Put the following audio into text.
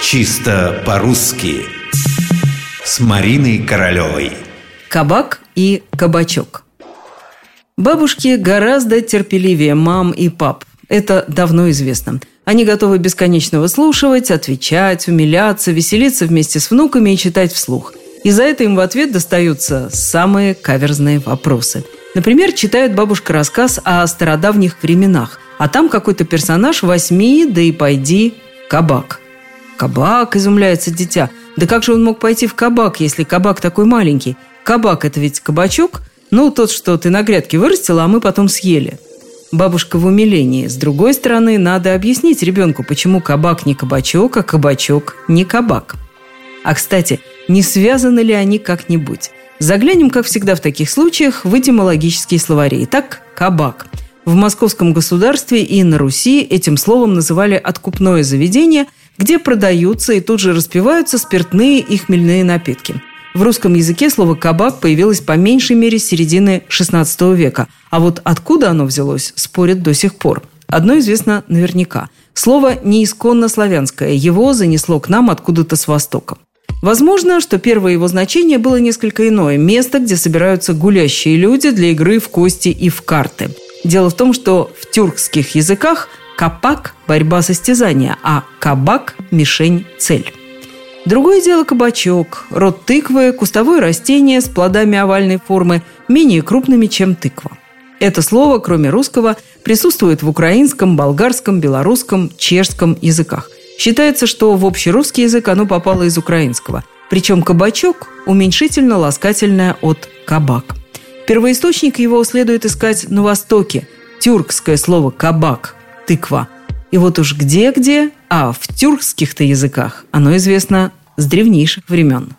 Чисто по-русски С Мариной Королевой Кабак и кабачок Бабушки гораздо терпеливее мам и пап. Это давно известно. Они готовы бесконечно выслушивать, отвечать, умиляться, веселиться вместе с внуками и читать вслух. И за это им в ответ достаются самые каверзные вопросы. Например, читает бабушка рассказ о стародавних временах, а там какой-то персонаж восьми, да и пойди, кабак. Кабак, изумляется дитя. Да как же он мог пойти в кабак, если кабак такой маленький? Кабак – это ведь кабачок? Ну, тот, что ты на грядке вырастила, а мы потом съели. Бабушка в умилении. С другой стороны, надо объяснить ребенку, почему кабак не кабачок, а кабачок не кабак. А, кстати, не связаны ли они как-нибудь? Заглянем, как всегда в таких случаях, в этимологические словари. Итак, кабак. В московском государстве и на Руси этим словом называли откупное заведение, где продаются и тут же распиваются спиртные и хмельные напитки. В русском языке слово «кабак» появилось по меньшей мере с середины XVI века. А вот откуда оно взялось, спорят до сих пор. Одно известно наверняка. Слово не исконно славянское, его занесло к нам откуда-то с востока. Возможно, что первое его значение было несколько иное – место, где собираются гулящие люди для игры в кости и в карты. Дело в том, что в тюркских языках капак – борьба состязания, а кабак – мишень – цель. Другое дело кабачок, род тыквы, кустовое растение с плодами овальной формы, менее крупными, чем тыква. Это слово, кроме русского, присутствует в украинском, болгарском, белорусском, чешском языках. Считается, что в общерусский язык оно попало из украинского. Причем кабачок – уменьшительно-ласкательное от кабак. Первоисточник его следует искать на Востоке. Тюркское слово «кабак» – тыква. И вот уж где-где, а в тюркских-то языках оно известно с древнейших времен.